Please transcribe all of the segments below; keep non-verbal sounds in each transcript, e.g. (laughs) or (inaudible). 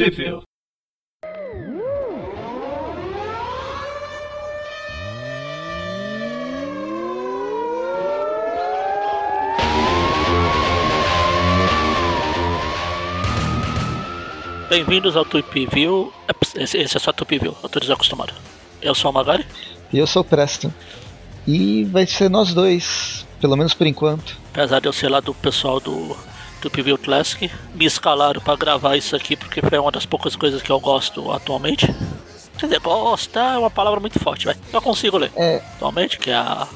Trivia. Bem-vindos ao Tweep View. Esse, esse é só Tweep View, eu tô desacostumado. Eu sou o Magari. E eu sou o Preston. E vai ser nós dois, pelo menos por enquanto. Apesar de eu ser lá do pessoal do Tweep View Classic, me escalaram para gravar isso aqui porque foi uma das poucas coisas que eu gosto atualmente. Quer dizer, gostar é uma palavra muito forte, vai. Eu consigo ler. É, Atualmente, que é a.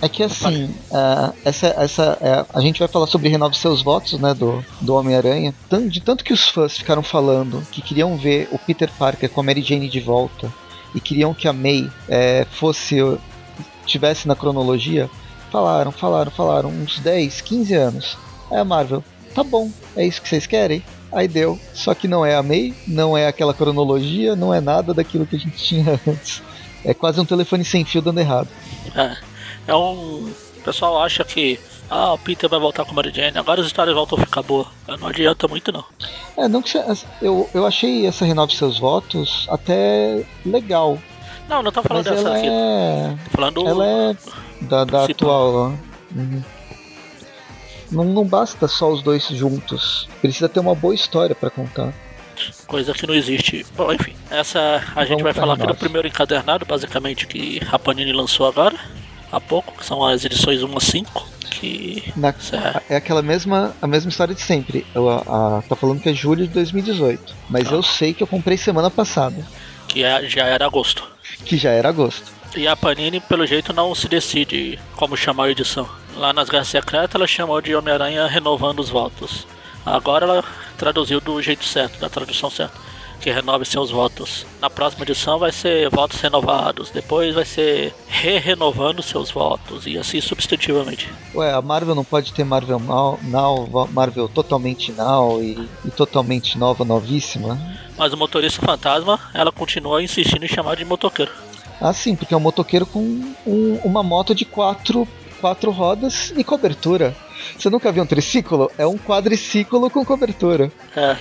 é que assim, ah, essa, essa, é, a gente vai falar sobre Renove Seus Votos, né, do, do Homem-Aranha. De tanto que os fãs ficaram falando que queriam ver o Peter Parker com a Mary Jane de volta e queriam que a May é, fosse, tivesse na cronologia, falaram, falaram, falaram, uns 10, 15 anos. Aí a Marvel, tá bom, é isso que vocês querem? Aí deu. Só que não é a May, não é aquela cronologia, não é nada daquilo que a gente (laughs) tinha antes. É quase um telefone sem fio dando errado. É, é um. O pessoal acha que. Ah, o Peter vai voltar com a Mary Jane, agora as histórias voltam a ficar boas. Não adianta muito não. É, não que se- eu, eu achei essa Renove Seus Votos até legal. Não, não tô falando dessa aqui. é. Tô falando. Ela é da, da atual. Uhum. Não, não basta só os dois juntos. Precisa ter uma boa história pra contar. Coisa que não existe. Bom, enfim. Essa a gente Vamos vai pra falar aqui do primeiro encadernado, basicamente, que a Panini lançou agora. Há pouco, que são as edições 1 a 5. Que. Na- Certo. é aquela mesma, a mesma história de sempre. Eu, a, a- tá falando que é julho de 2018. Mas Ah. eu sei que eu comprei semana passada. que é, já era agosto. Que já era agosto. E a Panini, pelo jeito, não se decide como chamar a edição. Lá nas Guerras Secretas, ela chamou de Homem-Aranha Renovando os Votos. Agora ela traduziu do jeito certo, da tradução certa, que renove seus votos. Na próxima edição vai ser votos renovados, depois vai ser re-renovando seus votos, e assim substantivamente. Ué, a Marvel não pode ter Marvel Now, now Marvel totalmente now e, e totalmente nova, novíssima? Mas o motorista fantasma, ela continua insistindo em chamar de motoqueiro. Ah, sim, porque é um motoqueiro com um- uma moto de quatro, quatro rodas e cobertura. Você nunca viu um triciclo? É um quadriciclo com cobertura. É,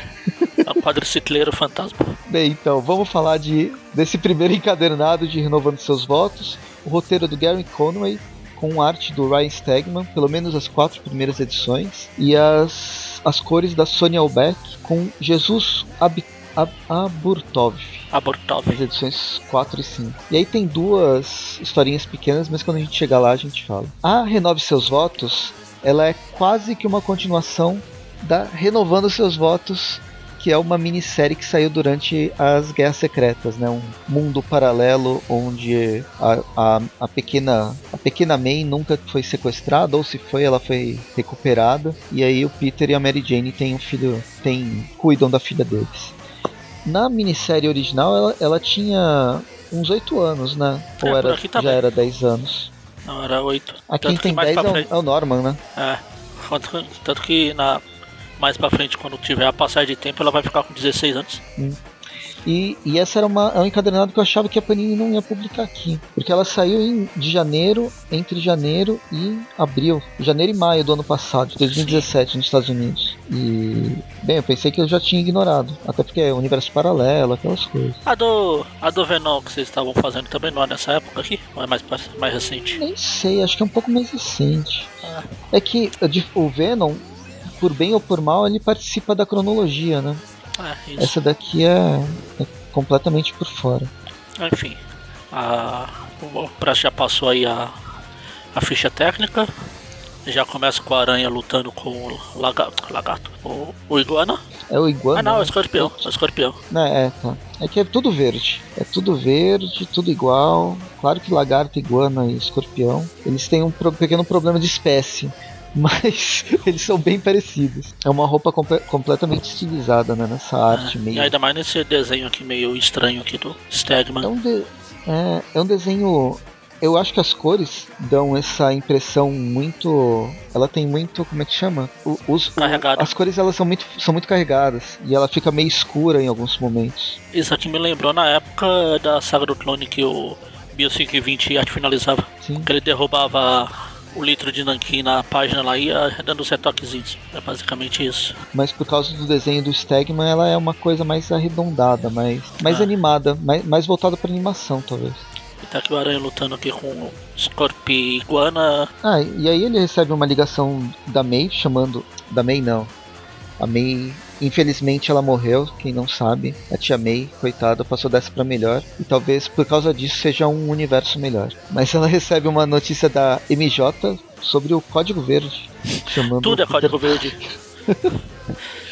é o quadricicleiro fantasma. Bem, então, vamos falar de, desse primeiro encadernado de Renovando Seus Votos. O roteiro do Gary Conway, com arte do Ryan Stegman, pelo menos as quatro primeiras edições. E as, as cores da Sonia Albeck, com Jesus Ab, Ab, Aburtov. Abortov. As edições 4 e 5. E aí tem duas historinhas pequenas, mas quando a gente chegar lá a gente fala. A Renove Seus Votos, ela é quase que uma continuação da Renovando Seus Votos, que é uma minissérie que saiu durante as Guerras Secretas, né? Um mundo paralelo onde a, a, a pequena a pequena May nunca foi sequestrada, ou se foi, ela foi recuperada. E aí o Peter e a Mary Jane têm um filho, têm, cuidam da filha deles. Na minissérie original, ela, ela tinha uns 8 anos, né? É, Ou era, aqui já também. era 10 anos. Não, era 8. A quem tem 10 é o, é o Norman, né? É, tanto, tanto que na, mais pra frente, quando tiver a passagem de tempo, ela vai ficar com 16 anos. E, e essa era uma, é um encadernado que eu achava que a Panini não ia publicar aqui. Porque ela saiu em, de janeiro, entre janeiro e abril. Janeiro e maio do ano passado, de 2017, nos Estados Unidos. E, bem, eu pensei que eu já tinha ignorado. Até porque é universo paralelo, aquelas coisas. A do, a do Venom que vocês estavam fazendo também não é nessa época aqui? Ou é mais, mais recente? Nem sei, acho que é um pouco mais recente. Ah. É que o Venom, por bem ou por mal, ele participa da cronologia, né? É. Essa daqui é, é completamente por fora. Enfim, a, o Praça já passou aí a, a ficha técnica. Já começa com a aranha lutando com o lagarto, lagarto o, o iguana. É o Iguana. Ah não, é o né? escorpião, é o escorpião. Né, é, tá. É que é tudo verde. É tudo verde, tudo igual. Claro que lagarto, iguana e escorpião, eles têm um pequeno problema de espécie. Mas (laughs) eles são bem parecidos. É uma roupa comple- completamente estilizada, né? Nessa arte É, meio. E ainda mais nesse desenho aqui meio estranho aqui do Stegman. É um, de- é, é um desenho. Eu acho que as cores dão essa impressão muito. Ela tem muito. Como é que chama? O- os, o- Carregada. as cores elas são muito, são muito carregadas. E ela fica meio escura em alguns momentos. Isso aqui me lembrou na época da saga do clone que o Bio 520 arte finalizava. Sim. Que ele derrubava o litro de nanquim na página lá e ia dando os retoquezinhos. É basicamente isso. Mas por causa do desenho do Stegman, ela é uma coisa mais arredondada, mais, mais ah. animada, mais, mais voltada para animação, talvez. E tá aqui o Aranha lutando aqui com o Scorpi Iguana. Ah, e aí ele recebe uma ligação da May chamando. Da May não. A May Infelizmente ela morreu, quem não sabe. A tia May, coitada, passou dessa para melhor. E talvez por causa disso seja um universo melhor. Mas ela (laughs) recebe uma notícia da MJ sobre o Código Verde. Chamando Tudo é Código Verde. (laughs)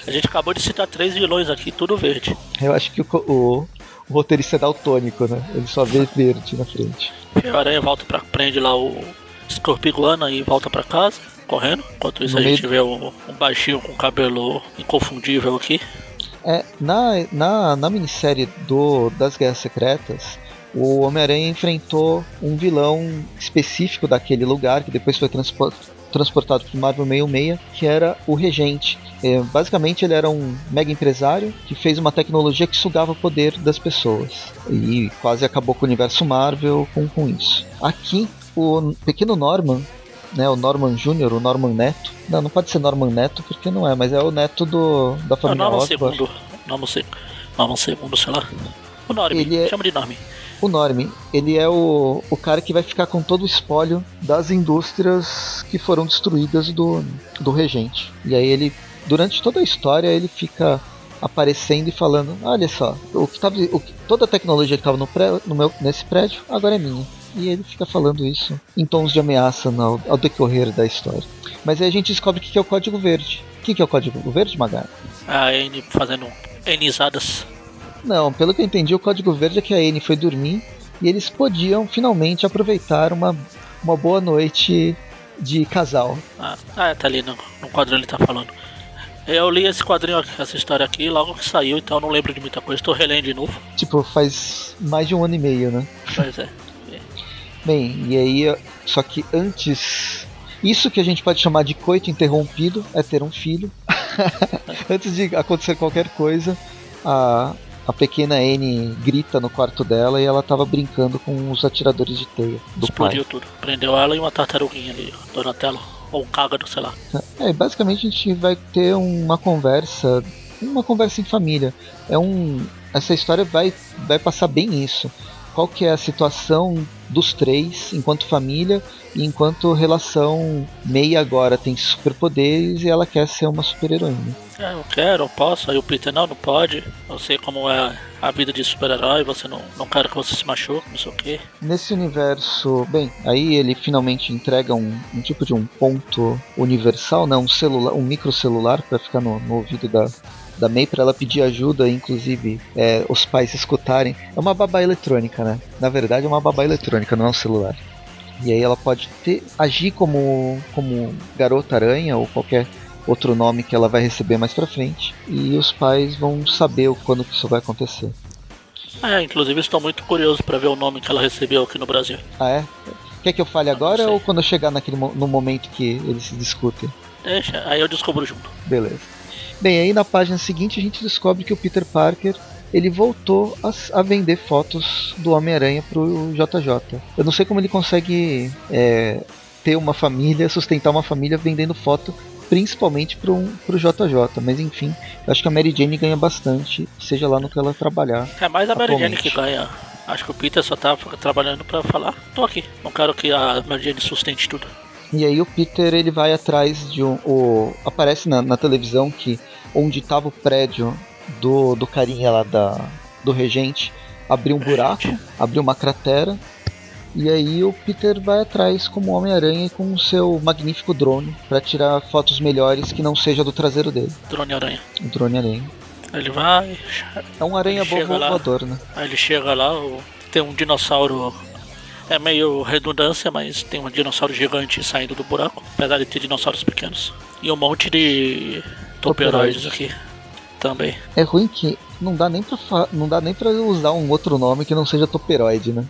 A gente acabou de citar três vilões aqui, tudo verde. Eu acho que o, o, o roteirista é daltônico, né? Ele só vê verde na frente. E a aranha volta pra. prende lá o Scorpiguana e volta pra casa correndo. Enquanto isso, no a gente vê um, um baixinho com cabelo inconfundível aqui. É, na, na, na minissérie do, das Guerras Secretas, o Homem-Aranha enfrentou um vilão específico daquele lugar, que depois foi transportado para o Marvel 66, que era o Regente. É, basicamente, ele era um mega empresário que fez uma tecnologia que sugava o poder das pessoas. E quase acabou com o universo Marvel com, com isso. Aqui, o pequeno Norman né, o Norman Jr., o Norman Neto. Não, não pode ser Norman Neto, porque não é, mas é o neto do, da família Norman Osborn. Segundo, Norman, se, Norman segundo, sei lá. O Norman, ele é, chama de Norman. O Norman, ele é o, o cara que vai ficar com todo o espólio das indústrias que foram destruídas do, do regente. E aí ele, durante toda a história, ele fica aparecendo e falando: Olha só, o que tava, o, toda a tecnologia que estava no, no meu, nesse prédio agora é minha e ele fica falando isso em tons de ameaça no, ao decorrer da história. Mas aí a gente descobre o que é o Código Verde. O que é o Código Verde, Magar? A N fazendo Nizadas. Não, pelo que eu entendi, o Código Verde é que a N foi dormir e eles podiam finalmente aproveitar uma, uma boa noite de casal. Ah, ah tá ali no, no quadrinho ele tá falando. Eu li esse quadrinho, essa história aqui, logo que saiu, então não lembro de muita coisa. Estou relendo de novo. Tipo, faz mais de um ano e meio, né? Pois é. (laughs) Bem, e aí, só que antes. Isso que a gente pode chamar de coito interrompido é ter um filho. (laughs) antes de acontecer qualquer coisa, a, a pequena N grita no quarto dela e ela tava brincando com os atiradores de teia do Explodiu pai. tudo. Prendeu ela e uma tartaruguinha ali, Donatello. Ou um cágado, sei lá. É, basicamente a gente vai ter uma conversa. Uma conversa em família. É um. Essa história vai, vai passar bem isso qual que é a situação dos três enquanto família e enquanto relação meia agora tem superpoderes e ela quer ser uma super-heroína. É, eu quero, eu posso, aí o Peter não, não pode. Eu sei como é a vida de super-herói, você não, não quero que você se machuque, não sei o quê. Nesse universo, bem, aí ele finalmente entrega um, um tipo de um ponto universal, né, um celular, um microcelular para ficar no, no ouvido da, da May para ela pedir ajuda, inclusive é, os pais escutarem. É uma babá eletrônica, né? Na verdade é uma babá eletrônica, não é um celular. E aí ela pode ter, agir como, como garota aranha ou qualquer outro nome que ela vai receber mais pra frente. E os pais vão saber quando isso vai acontecer. É, inclusive estou muito curioso para ver o nome que ela recebeu aqui no Brasil. Ah, é? Quer que eu fale agora ou quando eu chegar naquele, no momento que eles se discutem? Deixa, aí eu descubro junto. Beleza. Bem, aí na página seguinte a gente descobre que o Peter Parker ele voltou a, a vender fotos do Homem-Aranha pro JJ. Eu não sei como ele consegue é, ter uma família, sustentar uma família vendendo foto, principalmente pro, pro JJ. Mas enfim, eu acho que a Mary Jane ganha bastante, seja lá no que ela trabalhar. É mais a Mary Jane que ganha. Acho que o Peter só tá trabalhando para falar, tô aqui, não quero que a Mary Jane sustente tudo. E aí o Peter ele vai atrás de um. O, aparece na, na televisão que onde estava o prédio do, do carinha lá da, do regente abriu um buraco, abriu uma cratera. E aí o Peter vai atrás como Homem-Aranha com o seu magnífico drone para tirar fotos melhores que não seja do traseiro dele. Drone aranha. O drone aranha. Ele vai. É um aranha bom voador, né? Aí ele chega lá, tem um dinossauro é meio redundância, mas tem um dinossauro gigante saindo do buraco, apesar de ter dinossauros pequenos. E um monte de toperoides aqui também. É ruim que não dá nem pra, não dá nem pra usar um outro nome que não seja toperoide, né?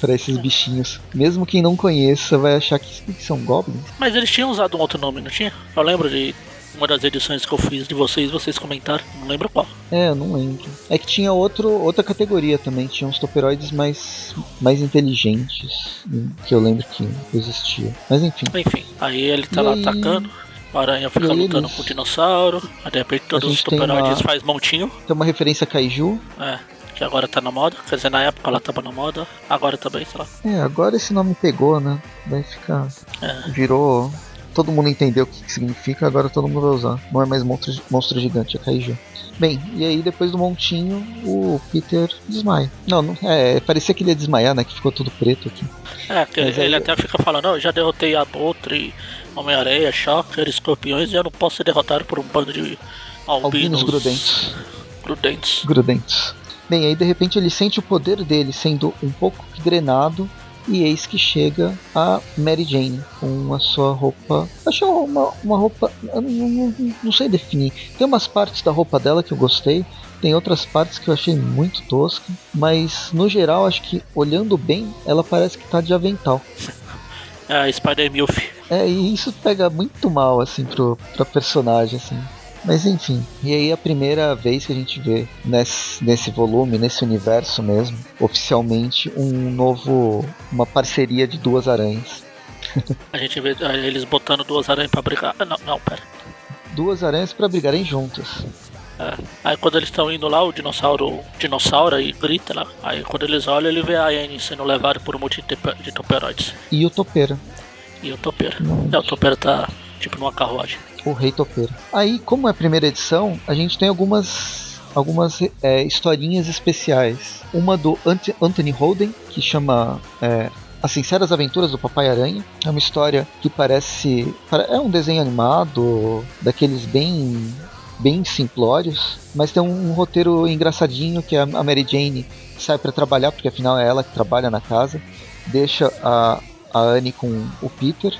Pra esses é. bichinhos. Mesmo quem não conheça vai achar que, que são goblins. Mas eles tinham usado um outro nome, não tinha? Eu lembro de uma das edições que eu fiz de vocês, vocês comentaram, não lembro qual. É, eu não lembro. É que tinha outro, outra categoria também, tinha uns toperoides mais, mais inteligentes, que eu lembro que existia. Mas enfim. Enfim, aí ele tá e lá aí... atacando. A aranha fica lutando eles... com o dinossauro. Aí de repente todos os toperoides uma... faz montinho. Tem uma referência a Kaiju. É que agora tá na moda. Quer dizer, na época ela tava na moda, agora também, sei lá. É, agora esse nome pegou, né? Vai ficar. É. Virou. Todo mundo entendeu o que, que, significa, agora todo mundo vai usar. Não é mais monstro, monstro gigante, é Kaiju. Bem, e aí depois do montinho, o Peter desmaia. Não, não é, parecia que ele ia desmaiar, né? Que ficou tudo preto aqui. É, que ele aí... até fica falando, não, já derrotei a Abutre, Homem-Areia, Shocker, Escorpiões, e eu não posso ser derrotado por um bando de albinos, albinos grudentes. Grudentes. Grudentes. Bem, aí de repente ele sente o poder dele sendo um pouco drenado e eis que chega a Mary Jane com a sua roupa. Achei uma, uma roupa. Não, não, não, sei definir. Tem umas partes da roupa dela que eu gostei, tem outras partes que eu achei muito tosca, mas no geral acho que olhando bem, ela parece que tá de avental. (laughs) É a Spider Milf. É, e isso pega muito mal assim pro, pra personagem assim. Mas enfim, e aí a primeira vez que a gente vê nesse, nesse volume, nesse universo mesmo, oficialmente um novo, uma parceria de duas aranhas. a gente vê eh, eles botando duas aranhas para brigar. Ah, não, não, pera. Duas aranhas para brigarem juntas. É. Aí quando eles estão indo lá, o dinossauro dinossauro e grita lá. Aí quando eles olham, ele vê a Anne sendo levada por um monte de toperoides. E o topeira. E o topeira. É, o topeira tá tipo numa carruagem o Rei Topeiro. Aí, como é a primeira edição, a gente tem algumas algumas é, historinhas especiais. Uma do Anthony Holden, que chama é, As Sinceras Aventuras do Papai Aranha. É uma história que parece. É um desenho animado, daqueles bem. bem simplórios, mas tem um, um roteiro engraçadinho que a Mary Jane sai para trabalhar, porque afinal é ela que trabalha na casa. Deixa a, a Anne com o Peter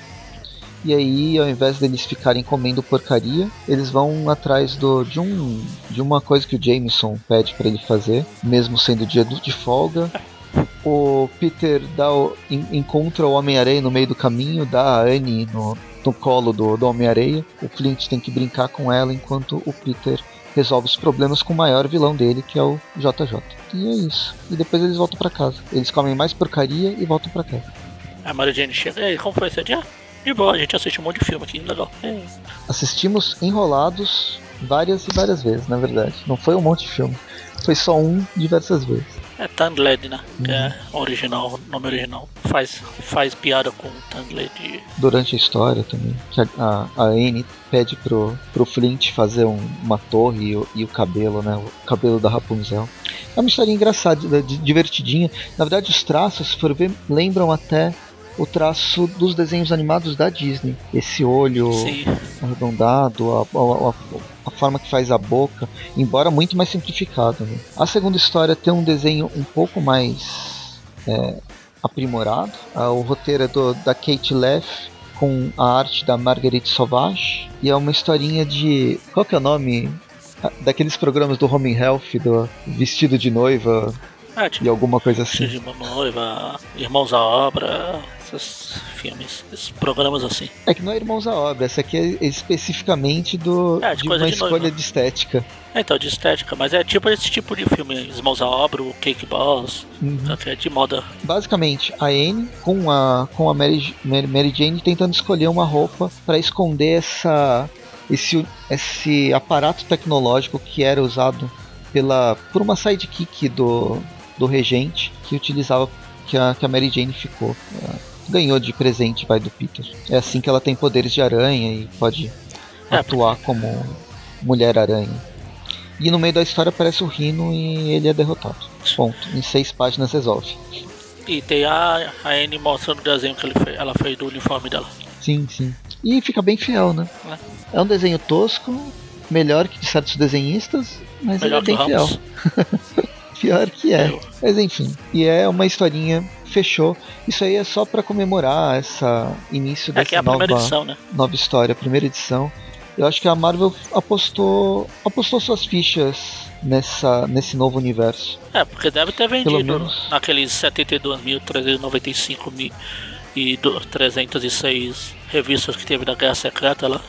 e aí, ao invés deles ficarem comendo porcaria, eles vão atrás do, de, um, de uma coisa que o Jameson pede para ele fazer, mesmo sendo dia de folga. O Peter dá o, encontra o Homem-Areia no meio do caminho, dá a Annie no, no colo do, do Homem-Areia. O Flint tem que brincar com ela enquanto o Peter resolve os problemas com o maior vilão dele, que é o JJ. E é isso. E depois eles voltam para casa. Eles comem mais porcaria e voltam para casa. A Mary Jane chega. E aí, como foi esse dia? De boa, a gente assiste um monte de filme aqui, legal. É. Assistimos enrolados várias e várias vezes, na verdade. Não foi um monte de filme. Foi só um diversas vezes. É Tangled, né? Uhum. Que é original, nome original. Faz, faz piada com Tangled. Durante a história também. Que a, a, a Anne pede pro, pro Flint fazer um, uma torre e o, e o, cabelo, né? O cabelo da Rapunzel. É uma história engraçada, divertidinha. Na verdade, os traços, se for ver, lembram até o traço dos desenhos animados da Disney. Esse olho Sim. arredondado, a, a, a, forma que faz a boca, embora muito mais simplificado. Né? A segunda história tem um desenho um pouco mais é, aprimorado. Ah, o roteiro é do, da Kate Leff com a arte da Marguerite Sauvage. E é uma historinha de. Qual que é o nome? Ah, daqueles programas do Home Health, do vestido de noiva. É, tipo, e alguma coisa assim. De noiva, Irmãos à Obra, esses filmes, esses programas assim. É que não é Irmãos à Obra, essa aqui é especificamente do, é, de, de uma de escolha noiva. de estética. É, então, de estética, mas é tipo esse tipo de filme, Irmãos à Obra, o Cake Boss, uhum. que é de moda. Basicamente, a Anne com a, com a Mary, Mary Jane tentando escolher uma roupa para esconder essa, esse, esse aparato tecnológico que era usado pela, por uma sidekick do, do regente que utilizava que a, que a Mary Jane ficou. É, ganhou de presente, vai, do Peter. É assim que ela tem poderes de aranha e pode é, atuar como Mulher-Aranha. E no meio da história aparece o Rino e ele é derrotado. Ponto. Em seis páginas resolve. E tem a, a Anne mostrando o desenho que fez, ela fez do uniforme dela. Sim, sim. E fica bem fiel, né? É, é um desenho tosco, melhor que de certos desenhistas, mas melhor ele é bem fiel. (laughs) Pior que é. Mas enfim. E é uma historinha fechou. Isso aí é só para comemorar essa início dessa é, é nova, edição, né? nova história, a primeira edição. Eu acho que a Marvel apostou apostou suas fichas nessa nesse novo universo. É, porque deve ter vendido naqueles 72.395 mil e 306 revistas que teve da Guerra Secreta lá.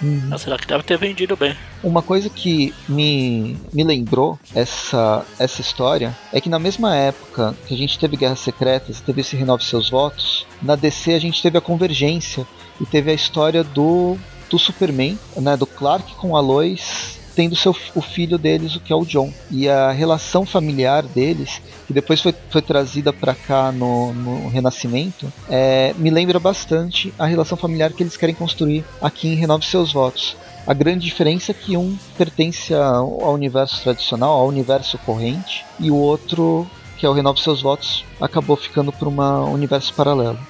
Uhum. Será que deve ter vendido bem? Uma coisa que me, me lembrou essa, essa história é que na mesma época que a gente teve Guerras Secretas, teve esse Renove Seus Votos, na DC a gente teve a Convergência e teve a história do, do Superman, né, do Clark com a Lois tendo seu, o filho deles, o que é o John. E a relação familiar deles, que depois foi, foi trazida para cá no, no Renascimento, é, me lembra bastante a relação familiar que eles querem construir aqui em Renove Seus Votos. A grande diferença é que um pertence ao, universo tradicional, ao universo corrente, e o outro, que é o Renove Seus Votos, acabou ficando para um universo paralelo.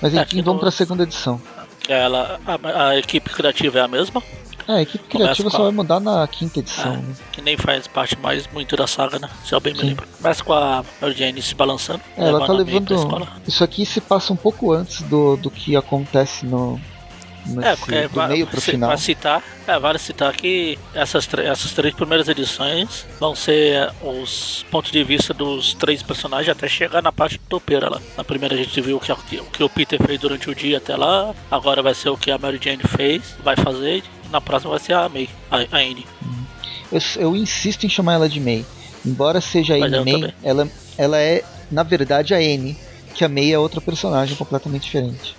Mas enfim, vamos para a segunda edição. Ela, a, a, equipe criativa é a mesma? É, a equipe criativa só a... vai mudar na quinta edição. É, né? Que nem faz parte mais muito da saga, né? Se eu bem me lembro. Começa com a Mary Jane se balançando. É, ela tá levando. Isso aqui se passa um pouco antes do, do que acontece no, Nesse, é, porque do meio pro final. Vai citar, é, vale citar que essas, essas três primeiras edições vão ser os pontos de vista dos três personagens até chegar na parte do topeira lá. Na primeira a gente viu o que, o que o Peter fez durante o dia até lá, agora vai ser o que a Mary Jane fez, vai fazer, na próxima vai ser a May, a, a Anne. Eu, eu, insisto em chamar ela de May. Embora seja a Anne May, ela, ela é, na verdade, a Anne, que a May é outra personagem completamente diferente.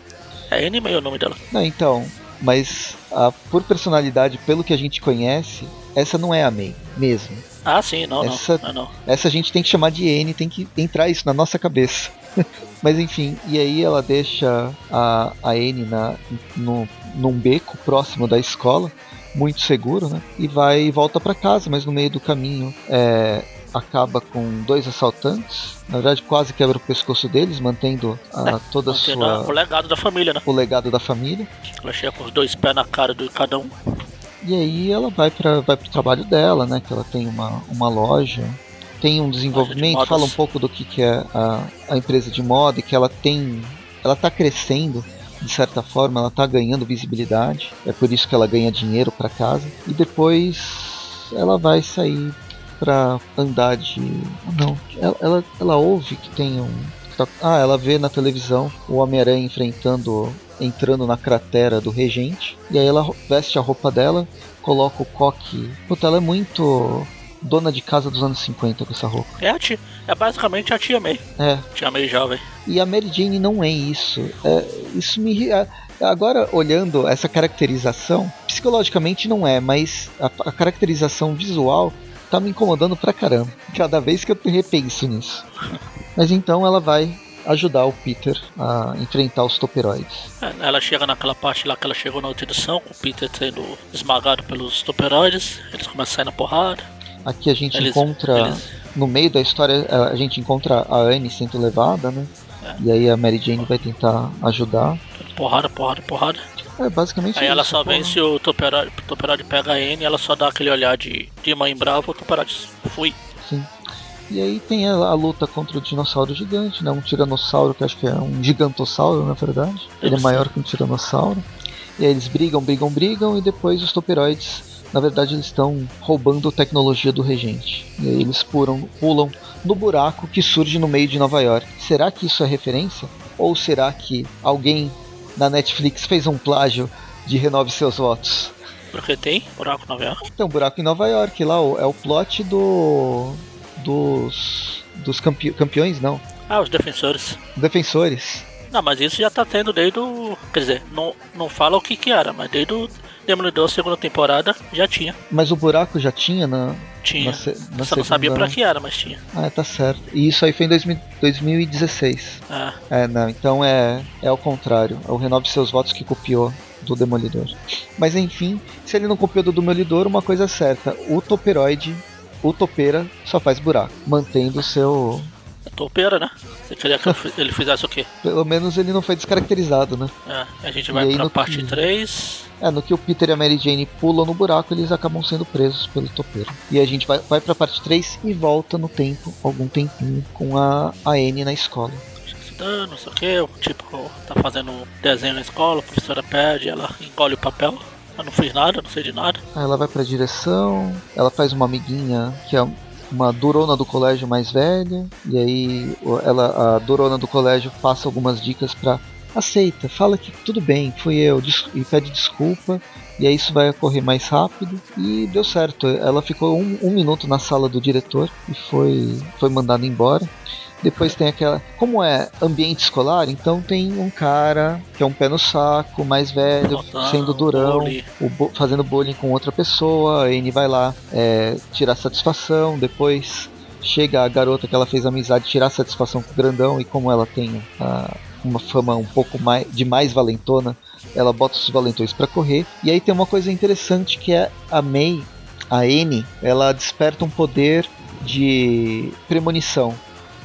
É Anne May o nome dela. Não, então, mas a, por personalidade, pelo que a gente conhece, essa não é a May, mesmo. Ah, sim, não, essa, não, não. Essa a gente tem que chamar de N, tem que entrar isso na nossa cabeça. (laughs) Mas enfim, e aí ela deixa a, a N na, no, num beco próximo da escola, muito seguro, né? E vai e volta para casa, mas no meio do caminho é, acaba com dois assaltantes. Na verdade, quase quebra o pescoço deles, mantendo a, é, toda a sua. O legado da família, né? O legado da família. Ela chega com os dois pés na cara de cada um. E aí ela vai para vai pro trabalho dela, né? Que ela tem uma, uma loja. Tem um desenvolvimento, de fala um pouco do que, que é a, a empresa de moda e que ela tem. Ela tá crescendo de certa forma, ela tá ganhando visibilidade. É por isso que ela ganha dinheiro para casa. E depois ela vai sair para andar de. Não, ela, ela, ela ouve que tem um. Ah, ela vê na televisão o Homem-Aranha enfrentando, entrando na cratera do Regente. E aí ela veste a roupa dela, coloca o coque. Puta, ela é muito dona de casa dos anos 50 com essa roupa. É, a tia, é basicamente a tia May. É. Tia May jovem. E a Mary Jane não é isso. É, isso me. Agora, olhando essa caracterização, psicologicamente não é, mas a, a caracterização visual tá me incomodando pra caramba. Cada vez que eu repenso nisso. (laughs) Mas então ela vai ajudar o Peter a enfrentar os toperoides. É, ela chega naquela parte lá que ela chegou na outra edição, com o Peter sendo esmagado pelos toperoides, eles começam a sair na porrada. Aqui a gente eles, encontra, eles... no meio da história, a gente encontra a Anne sendo levada, né? É. E aí a Mary Jane vai tentar ajudar. Porrada, porrada, porrada. É, basicamente Aí isso, ela só vence o Toperod, pega a N ela só dá aquele olhar de, de mãe brava, o Toperod fui. Sim. E aí tem a, a, luta contra o dinossauro gigante, né? Um tiranossauro que acho que é um gigantossauro, na verdade. Ele é maior que um tiranossauro. E aí eles brigam, brigam, brigam, e depois os toperoides, na verdade, eles estão roubando tecnologia do regente. E aí eles pulam, pulam no buraco que surge no meio de Nova York. Será que isso é referência? Ou será que alguém na Netflix fez um plágio de Renove Seus Votos. Porque tem buraco em Nova York? Tem um buraco em Nova York, lá é o plot do. dos. dos campe, campeões, não. Ah, os defensores. Defensores. Não, mas isso já tá tendo desde o. Quer dizer, não, não fala o que que era, mas desde o Demolidor segunda temporada já tinha. Mas o buraco já tinha na. Tinha. Na, na Só segunda... não sabia pra que era, mas tinha. Ah, tá certo. E isso aí foi em 2000, 2016. Ah. É, não. Então é, é ao contrário. É o Renove Seus Votos que copiou do Demolidor. Mas enfim, se ele não copiou do Demolidor, uma coisa é certa: o Toperoide, o Topeira, só faz buraco, mantendo o seu topeira, né? Você queria que ele fizesse o quê? Pelo menos ele não foi descaracterizado, né? É, a gente vai e pra parte que... 3. É, no que o Peter e a Mary Jane pulam no buraco, eles acabam sendo presos pelo topeiro. E a gente vai, vai pra parte 3 e volta no tempo, algum tempinho, com a, a Anne na escola. Não sei o que, o tipo tá fazendo desenho na escola, a professora pede, ela engole o papel. Eu não fiz nada, não sei de nada. Aí ela vai pra direção, ela faz uma amiguinha que é uma durona do colégio mais velha, e aí ela, a durona do colégio passa algumas dicas para aceita, fala que tudo bem, fui eu, e pede desculpa E aí isso vai ocorrer mais rápido. E deu certo. Ela ficou um, um minuto na sala do diretor e foi, foi mandada embora. Depois tem aquela. Como é ambiente escolar, então tem um cara que é um pé no saco, mais velho, sendo durão, o, fazendo bullying com outra pessoa. A Anne vai lá é, tirar satisfação. Depois chega a garota que ela fez amizade tirar satisfação com o grandão. E como ela tem uh, uma fama um pouco mais, de mais valentona, ela bota os valentões para correr. E aí tem uma coisa interessante que é a May, a Anne, ela desperta um poder de premonição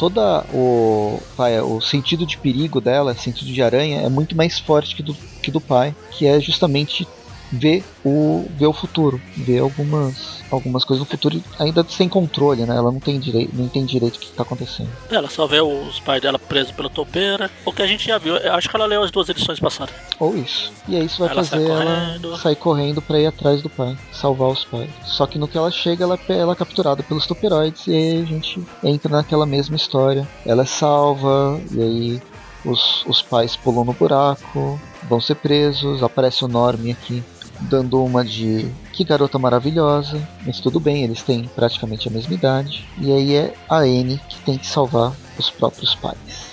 toda o, vai, o sentido de perigo dela, sentido de aranha, é muito mais forte que do, que do pai, que é justamente ver o, ver o futuro, ver algumas, algumas coisas no futuro ainda sem controle, né? Ela não tem direito, não tem direito o que está acontecendo. Ela só vê os pais dela presos pela topeira, o que a gente já viu. Eu acho que ela leu as duas edições passadas. Ou isso. E aí isso vai ela fazer ela sair correndo para ir atrás do pai, salvar os pais. Só que no que ela chega, ela, ela é capturada pelos toperoides e aí a gente entra naquela mesma história. Ela é salva e aí os, os pais pulam no buraco, vão ser presos, aparece o Norm aqui dando uma de que garota maravilhosa, mas tudo bem, eles têm praticamente a mesma idade. E aí é a Anne que tem que salvar os próprios pais.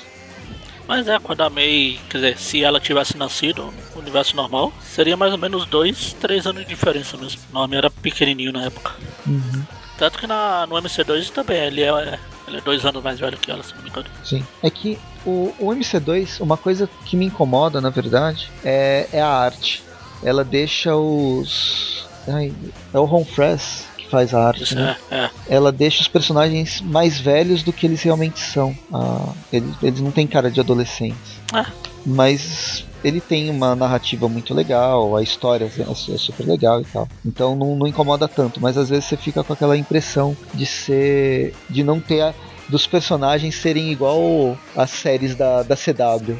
Mas é, quando a May, quer dizer, se ela tivesse nascido no universo normal, seria mais ou menos dois, três anos de diferença mesmo. O nome era pequenininho na época. Uhum. Tanto que na, no MC2 também, ele é, ele é dois anos mais velho que ela, se não me engano. Sim. É que o, o MC2, uma coisa que me incomoda, na verdade, é, é a arte ela deixa os. Ai, é o Ron Fress que faz a arte, né? É, é. Ela deixa os personagens mais velhos do que eles realmente são. Ah, eles, eles não têm cara de adolescentes. É. Mas ele tem uma narrativa muito legal, a história é, é super legal e tal. Então não, não, incomoda tanto, mas às vezes você fica com aquela impressão de ser. de não ter. A, dos personagens serem igual às séries da, da CW.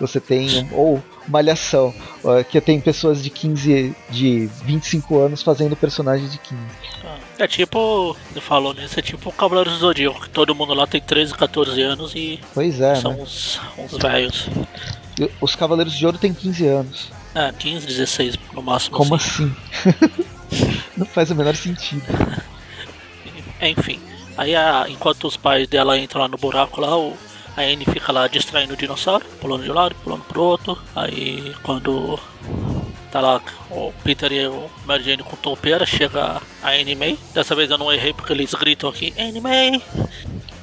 Você tem. ou Malhação, que tem pessoas de 15, de 25 anos fazendo personagens de 15. É tipo, ele falou nisso, é tipo o Cavaleiro do Zodíaco, que todo mundo lá tem 13, 14 anos e pois é, são né? uns, uns velhos. Os Cavaleiros de Ouro têm 15 anos. É, 15, 16 no máximo. Como assim? assim? (laughs) Não faz o menor sentido. (laughs) Enfim, aí a, enquanto os pais dela entram lá no buraco lá, o, a Anne fica lá distraindo o dinossauro, pulando de um lado, pulando pro outro. Aí quando tá lá o Peter e o Mary Jane com toupeira, chega a Anne May. Dessa vez eu não errei porque eles gritam aqui, Anne May!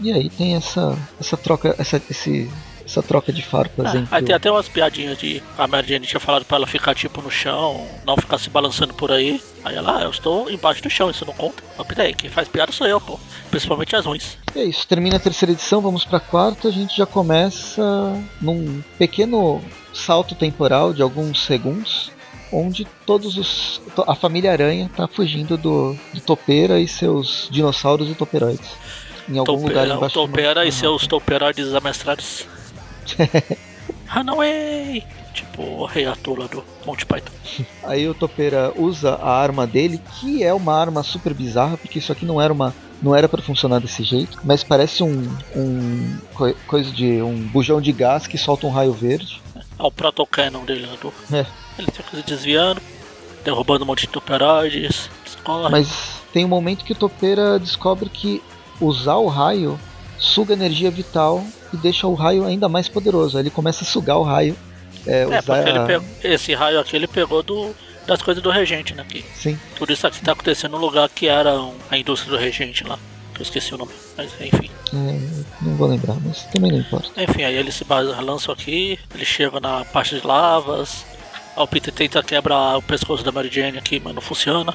E aí tem essa, essa troca, essa, esse, essa troca de farpas é, Aí tem até umas piadinhas de. A Mary Jane tinha falado pra ela ficar tipo no chão, não ficar se balançando por aí. Aí ela, ah, eu estou embaixo do chão, isso não conta. Mas aí, quem faz piada sou eu, pô. Principalmente as ruins. É isso, termina a terceira edição, vamos pra quarta. A gente já começa num pequeno salto temporal de alguns segundos. Onde todos os. a família Aranha tá fugindo do, do Topeira e seus dinossauros e toperoides. Em algum lugar embaixo. Topeira e seus toperoides amestrados. (laughs) Runaway! Tipo o rei Arthur lá do Monty Python. (laughs) Aí o Topeira usa a arma dele, que é uma arma super bizarra, porque isso aqui não era uma. Não era para funcionar desse jeito, mas parece um, um coisa de um bujão de gás que solta um raio verde. É o protocannon dele, né? Do... É. Ele fica desviando, derrubando um monte de toperoides. Mas tem um momento que o Topeira descobre que usar o raio suga energia vital e deixa o raio ainda mais poderoso. Aí ele começa a sugar o raio. É, é porque ele pegou, esse raio aqui ele pegou do, das coisas do regente, né? Aqui. Sim. Tudo isso aqui tá acontecendo no lugar que era a indústria do regente lá. Eu esqueci o nome, mas enfim. É, não vou lembrar, mas também não importa. Enfim, aí ele se lança aqui, ele chega na parte de lavas. Aí o Peter tenta quebrar o pescoço da Mary Jane aqui, mas não funciona.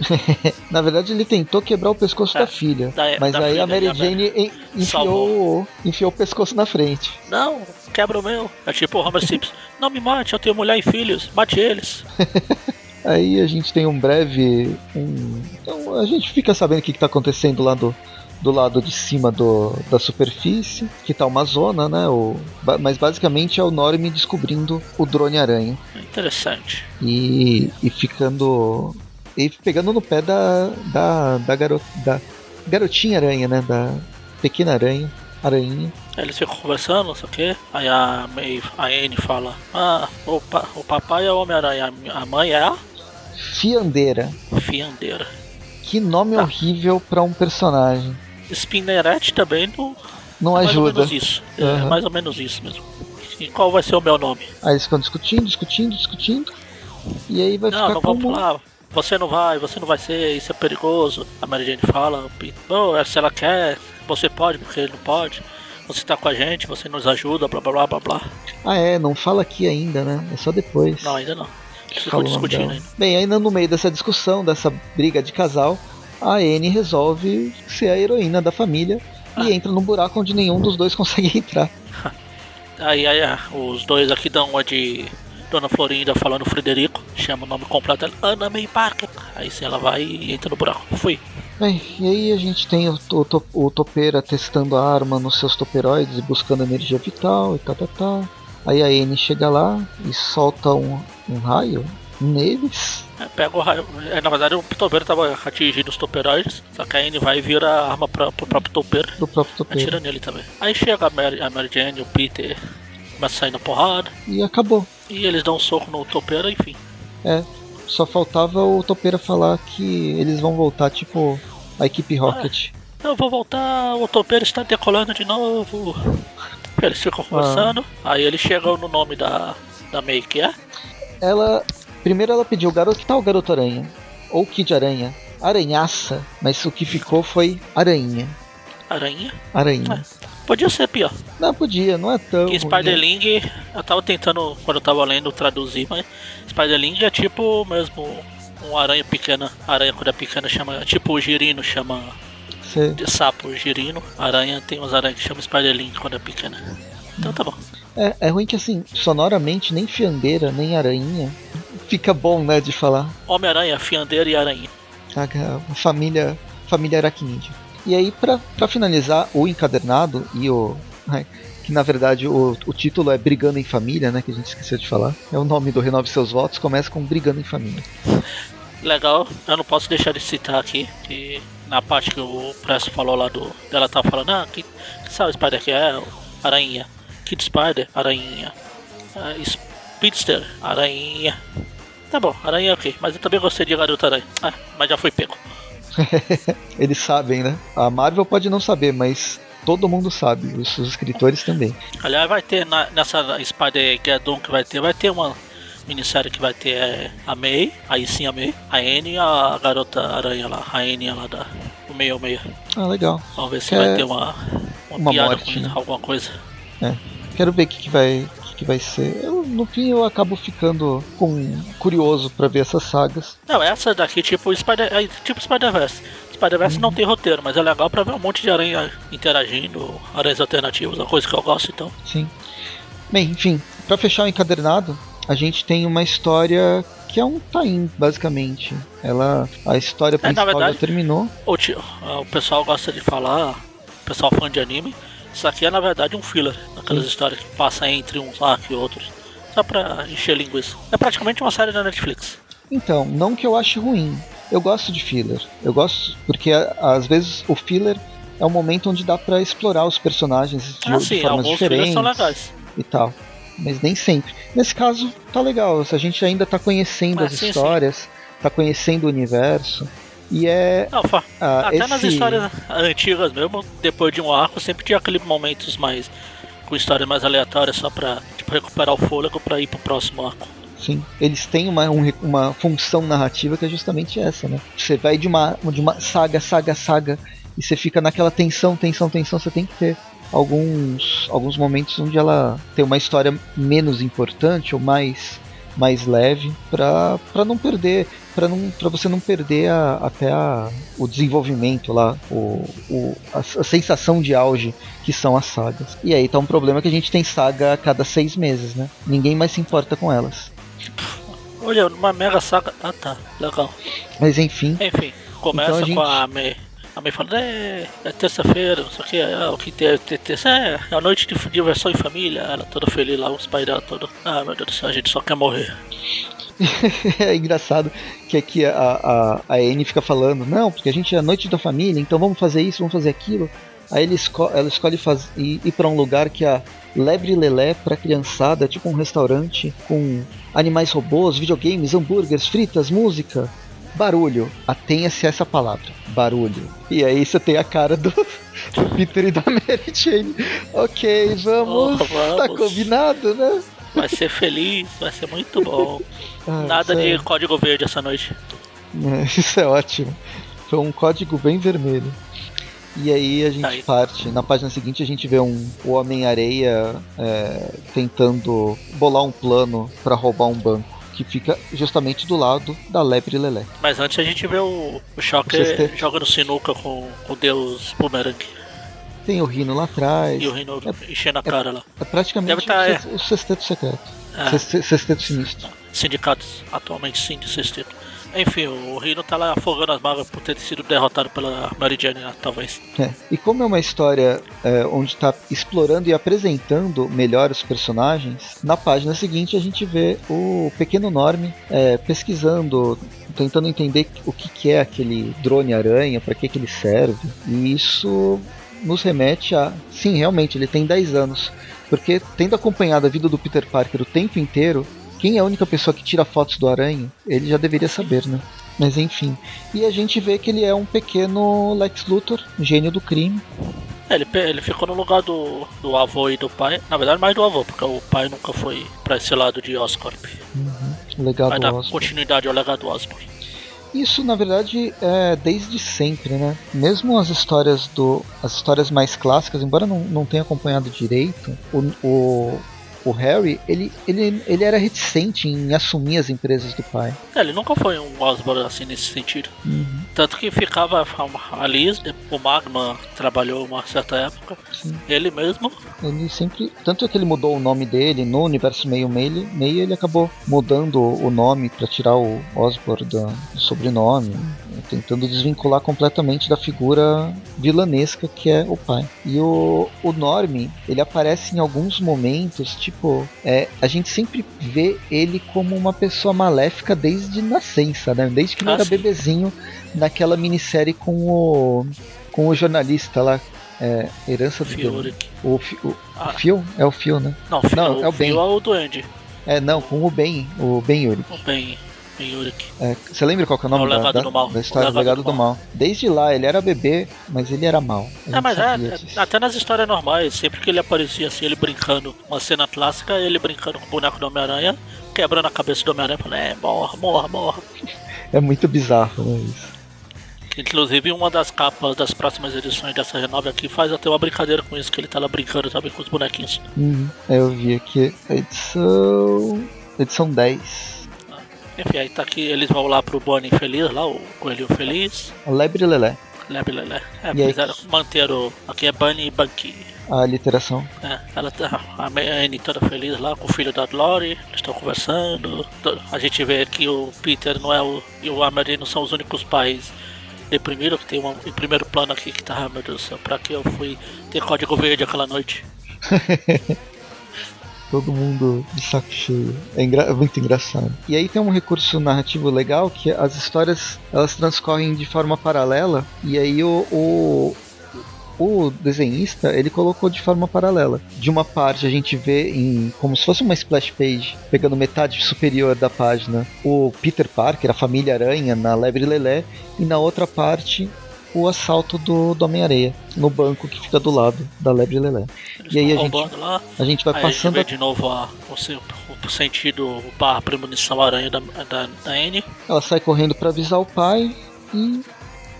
(laughs) Na verdade, ele tentou quebrar o pescoço é, da filha. Da, mas da aí filha, a Mary Jane enfiou, enfiou o pescoço na frente. Não, quebra o meu. É tipo o Homer Simpson. Não me mate, eu tenho mulher e filhos. Mate eles. (laughs) aí a gente tem um breve. Um... Então a gente fica sabendo o que está acontecendo lá do, do lado de cima do, da superfície, que tá uma zona, né? O, mas basicamente é o Norm descobrindo o drone aranha. Interessante. E, e ficando e pegando no pé da, da, da, garota, da garotinha aranha, né? Da pequena aranha, aranha. Eles ficam conversando, não sei o que. Aí a, May, a Anne fala: Ah, o, pa, o papai é o Homem-Aranha, a mãe é a. Fiandeira. Fiandeira. Que nome Tá. horrível pra um personagem. Spinneret também não, Não é mais ou ajuda. menos isso. É Aham. mais ou menos isso mesmo. E qual vai ser o meu nome? Aí eles ficam discutindo, discutindo, discutindo. E aí vai Não, ficar não vamos como. lá. Você não vai, você não vai ser, isso é perigoso. A Mary Jane fala, não, se ela quer, você pode, porque ele não pode. Você tá com a gente, você nos ajuda, blá blá blá blá blá. Ah, é, não fala aqui ainda, né? É só depois. Não, ainda não. O nome discutindo dela. ainda. Bem, ainda no meio dessa discussão, dessa briga de casal, a Anne resolve ser a heroína da família Ah. e entra num buraco onde nenhum dos dois (laughs) consegue entrar. Aí, aí ah, os dois aqui dão uma de Dona Florinda falando Frederico, chama o nome completo dela, Ana May Parker. Aí sim ela vai e entra no buraco. Fui. Bem, e aí a gente tem o, o, o topeira testando a arma nos seus toperoides e buscando energia vital e tá, tá, tá. Aí a Anne chega lá e solta um, um raio neles. É, pega o raio. É, na verdade o topeiro tava atingindo os toperoides, só que a Anne vai e vira a arma pra, pro próprio topeiro. do próprio topeiro. Atira nele também. Aí chega a Mary, a Mary Jane, o Peter, começa a sair na porrada. E acabou. E eles dão um soco no topeiro, enfim. É, só faltava o topeira falar que eles vão voltar, tipo, a equipe Rocket. Eu vou voltar, o topeiro está decolando de novo. (laughs) Eles ficam conversando. Aí eles chegam no nome da, da May, que é? Ela. Primeiro ela pediu garoto. Que tal Garoto Aranha? Ou Kid Aranha? Aranhaça, mas o que ficou foi Aranha. Aranha. Aranha. Podia ser pior. Não podia, não é tão. Que ruim, né? Spiderling, eu tava tentando, quando eu tava lendo, traduzir, mas Spiderling é tipo mesmo um aranha pequena. Aranha quando é pequena chama, tipo o girino chama de sapo girino. Aranha tem uns aranhas que chama Spiderling quando é pequena. Então tá bom. É, é ruim que assim, sonoramente, nem fiandeira, nem aranha. Fica bom, né, de falar. Homem-Aranha, Fiandeira e Aranha. Saca? A família, família aracnídea. E aí, pra finalizar, o encadernado e o. ai, Que na verdade o, o título é Brigando em Família, né? Que a gente esqueceu de falar. É o nome do Renove Seus Votos, começa com Brigando em Família. Legal, eu não posso deixar de citar aqui que na parte que o Presto falou lá do. Ela tava falando, ah, que, que sabe Spider que é? Aranha. Kid Spider, aranha. Speedster, aranha. Tá bom, aranha é ok, mas eu também gostei de Garota Aranha. Ah, mas já foi pego. (laughs) Eles sabem, né? A Marvel pode não saber, mas todo mundo sabe, os, os escritores também. Aliás, vai ter na- nessa Spider Geddon que vai ter, vai ter uma minissérie que vai ter é, a May, aí sim a May, a Anne e a garota aranha lá, a Anne lá da do 66. Ah, legal. Vamos ver se É vai ter uma, uma, uma piada morte, com né? alguma coisa. Quero ver o que, que vai. Que vai ser. Eu, no fim eu acabo ficando com, curioso pra ver essas sagas. Não, essa daqui tipo Spider, é tipo Spider-Verse. Spider-Verse não tem roteiro, mas é legal pra ver um monte de aranha interagindo, aranhas alternativas, uma coisa que eu gosto então. Sim. Bem, enfim, pra fechar o encadernado, a gente tem uma história que é um tain, basicamente. Ela, a história É, principal verdade- já terminou. O, tio, ah, o pessoal gosta de falar, o pessoal fã de anime, isso aqui é na verdade um filler, aquelas Sim. histórias que passa entre uns arcos e outros, só pra encher linguiça. É praticamente uma série da Netflix. Então, não que eu ache ruim. Eu gosto de filler. Eu gosto porque às vezes o filler é um momento onde dá pra explorar os personagens de, Ah, sim, formas diferentes são legais. e tal. Mas nem sempre. Nesse caso, tá legal. A gente ainda tá conhecendo Ah, as sim, histórias, tá conhecendo o universo. E é. Não, fa- ah, até nas esse- histórias antigas mesmo, depois de um arco, sempre tinha aqueles momentos mais. com histórias mais aleatórias, só pra tipo, recuperar o fôlego pra ir pro próximo arco. Sim, eles têm uma, um uma função narrativa que é justamente essa, né? Você vai de uma, de uma saga, saga, saga, e você fica naquela tensão, tensão, tensão. Você tem que ter alguns, alguns momentos onde ela tem uma história menos importante ou mais, mais leve pra, pra não perder, pra não para você não perder a- até a, o desenvolvimento lá, o, o, a, a sensação de auge que são as sagas. E aí tá um problema que a gente tem saga a cada seis meses, né? Ninguém mais se importa com elas. Olha, uma mega saga. Ah tá, legal. Mas enfim, Enfim, começa Então a gente- com a. A May falando, é, é terça-feira, não sei o que, é, o que tem, tem, é, é a noite de diversão em família, ela toda feliz lá, os pais dela todos. Ah, meu Deus do céu, a gente só quer morrer. (laughs) é engraçado que aqui a, a, a Anne fica falando, não, porque a gente é a noite da família, então vamos fazer isso, vamos fazer aquilo. Aí ele esco ela escolhe faz ir, ir para um lugar que a Lebre Lelé para criançada, tipo um restaurante com animais robôs, videogames, hambúrgueres, fritas, música, barulho. Atenha-se a essa palavra, barulho. E aí você tem a cara do, (laughs) do Peter e da Mary Jane. Ok, vamos. Oh, vamos. Tá combinado, né? Vai ser feliz, vai ser muito bom. (laughs) Ah, Nada de sério. código verde essa noite. É, (laughs) Isso é ótimo. Foi um código bem vermelho. E aí a gente Aí. parte. Na página seguinte a gente vê um o Homem-Areia é, tentando bolar um plano para roubar um banco. Que fica justamente do lado da Lebre Lelé. Mas antes a gente vê o, o Shocker jogando sinuca com o deus Boomerang Tem o Rino lá atrás. e o Rino enchendo a cara lá. É praticamente Deve tá, o, o sexteto secreto. É. Sexte- Sexteto sinistro. Sindicatos, atualmente sim, de sexteto. Enfim, o Rino tá lá afogando as mágoas por ter sido derrotado pela Mary Jane, né, talvez. É. E como é uma história é, onde está explorando e apresentando melhor os personagens, na página seguinte a gente vê o pequeno Norme é, pesquisando, tentando entender o que, que é aquele drone aranha, para que, que ele serve. E isso nos remete a. Sim, realmente, ele tem 10 anos. Porque tendo acompanhado a vida do Peter Parker o tempo inteiro, quem é a única pessoa que tira fotos do aranha, ele já deveria saber, né? Mas enfim. E a gente vê que ele é um pequeno Lex Luthor, gênio do crime. É, ele, ele ficou no lugar do, do avô e do pai. Na verdade, mais do avô, porque o pai nunca foi pra esse lado de Oscorp. O legado Vai dar Osborn. continuidade ao legado Osborn. Isso na verdade é desde sempre, né? Mesmo as histórias do. as histórias mais clássicas, embora não, não tenha acompanhado direito, o, o, o Harry, ele, ele, ele era reticente em assumir as empresas do pai. É, ele nunca foi um Osborn assim nesse sentido. Tanto que ficava a Liz, o Magma trabalhou uma certa época. Sim. Ele mesmo. Ele sempre. Tanto é que ele mudou o nome dele no universo meio meio, meio ele acabou mudando o nome para tirar o Osborn da- do sobrenome, tentando desvincular completamente da figura vilanesca que é o pai. E o, o Norme, ele aparece em alguns momentos, tipo, é, a gente sempre vê ele como uma pessoa maléfica desde nascença, né? Desde que ele Ah, era sim. bebezinho naquela minissérie com o com o jornalista lá, é, Herança do. Fury. O, o, Ah. o Phil? É o Phil, né? Não, Phil, Não, o é o Ben. Phil é o Duende. É, não, com o Ben, o Ben Yuri. O Ben, É, você lembra qual que é o nome É o da, Legado da, do Mal. da história O do Legado do Mal? Desde lá, ele era bebê, mas ele era mal. A É, mas é, disso. até nas histórias normais, sempre que ele aparecia assim, ele brincando, uma cena clássica, ele brincando com o boneco do Homem-Aranha, quebrando a cabeça do Homem-Aranha, falando, é, morra, morra, morra. (laughs) É muito bizarro, né, isso. Inclusive, uma das capas das próximas edições dessa renove aqui faz até uma brincadeira com isso, que ele tá lá brincando também com os bonequinhos. Uhum. É, Eu vi aqui edição. Edição 10. Enfim, aí tá aqui, eles vão lá pro Bonnie Feliz, lá, o Coelhinho Feliz, Lebre Lelé, Lebe Lelé. É, E aí? fizeram, manteram, aqui é Bunny e Bunky. a literação. É, ela tá, a Anne toda feliz lá com o filho da Lori, eles estão conversando. A gente vê que o Peter não é o, e o Amelie não são os únicos pais deprimidos, que tem um em primeiro plano aqui que tá, ah, meu Deus do céu, pra que eu fui ter código verde aquela noite? (laughs) Todo mundo de saco cheio. É, engra- é muito engraçado. E aí tem um recurso narrativo legal que as histórias elas transcorrem de forma paralela. E aí o, o, o desenhista ele colocou de forma paralela. De uma parte a gente vê em como se fosse uma splash page, pegando metade superior da página, o Peter Parker, a família Aranha na Lebre Lelé, e na outra parte o assalto do, do Homem-Areia no banco que fica do lado da Lebre Lelé. Eles E aí a gente- lá. A gente vai Aí a gente passando vê de novo a, o, o sentido barra premonição aranha da, da, da Anne. Ela sai correndo para avisar o pai e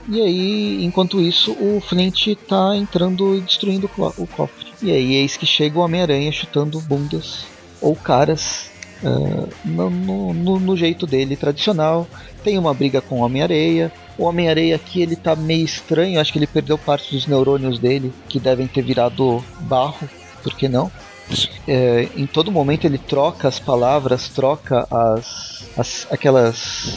e aí, enquanto isso, o Flint tá entrando e destruindo o o cofre. E aí, eis que chega o Homem-Aranha chutando bundas ou caras ah, no, no- no- jeito dele tradicional. Tem uma briga com o Homem-Areia. O Homem-Areia aqui ele tá meio estranho, acho que ele perdeu parte dos neurônios dele, que devem ter virado barro, por que não? É, em todo momento ele troca as palavras, troca as, as aquelas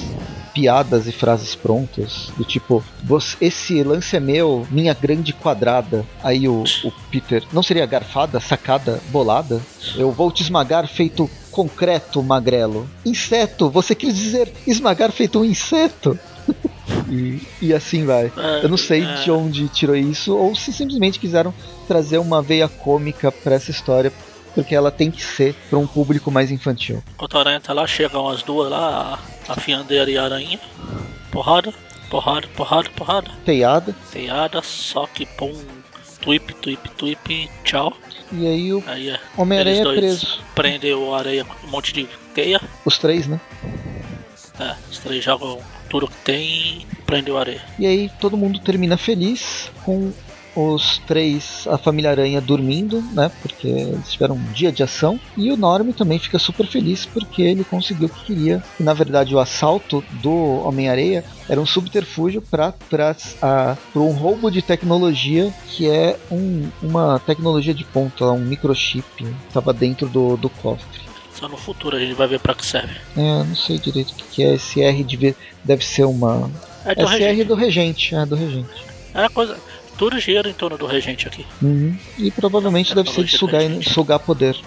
piadas e frases prontas, do tipo, "Você- esse lance é meu, minha grande quadrada. Aí o, o Peter, não seria garfada, sacada, bolada? Eu vou te esmagar feito concreto, magrelo. Inseto, você quis dizer esmagar feito um inseto? (laughs) E, e assim vai. É, Eu não sei é. de onde tirou isso, ou se simplesmente quiseram trazer uma veia cômica pra essa história, porque ela tem que ser pra um público mais infantil. Enquanto a aranha tá lá, chegam as duas lá, a, a fiandeira e a aranha. Porrada, porrada, porrada, porrada. Teiada. Teiada, só que pum, twip, twip, twip, tchau. E aí o Aí é. Homem-Aranha é preso. prendem o areia com um monte de teia. Os três, né? É, os três jogam tudo que tem e prendem o areia. E aí todo mundo termina feliz com os três, a família Aranha dormindo, né? Porque eles tiveram um dia de ação. E o Norm também fica super feliz porque ele conseguiu o que queria. E na verdade o assalto do Homem-Areia era um subterfúgio para um roubo de tecnologia que é um- uma tecnologia de ponta, um microchip estava dentro do, do cofre. Só no futuro a gente vai ver pra que serve. É, não sei direito o que, que é. Esse R deve, deve ser uma. É do Esse R regente. do regente, é do regente. É coisa. Tudo gira em torno do regente aqui. Uhum. E provavelmente deve ser de sugar, sugar poder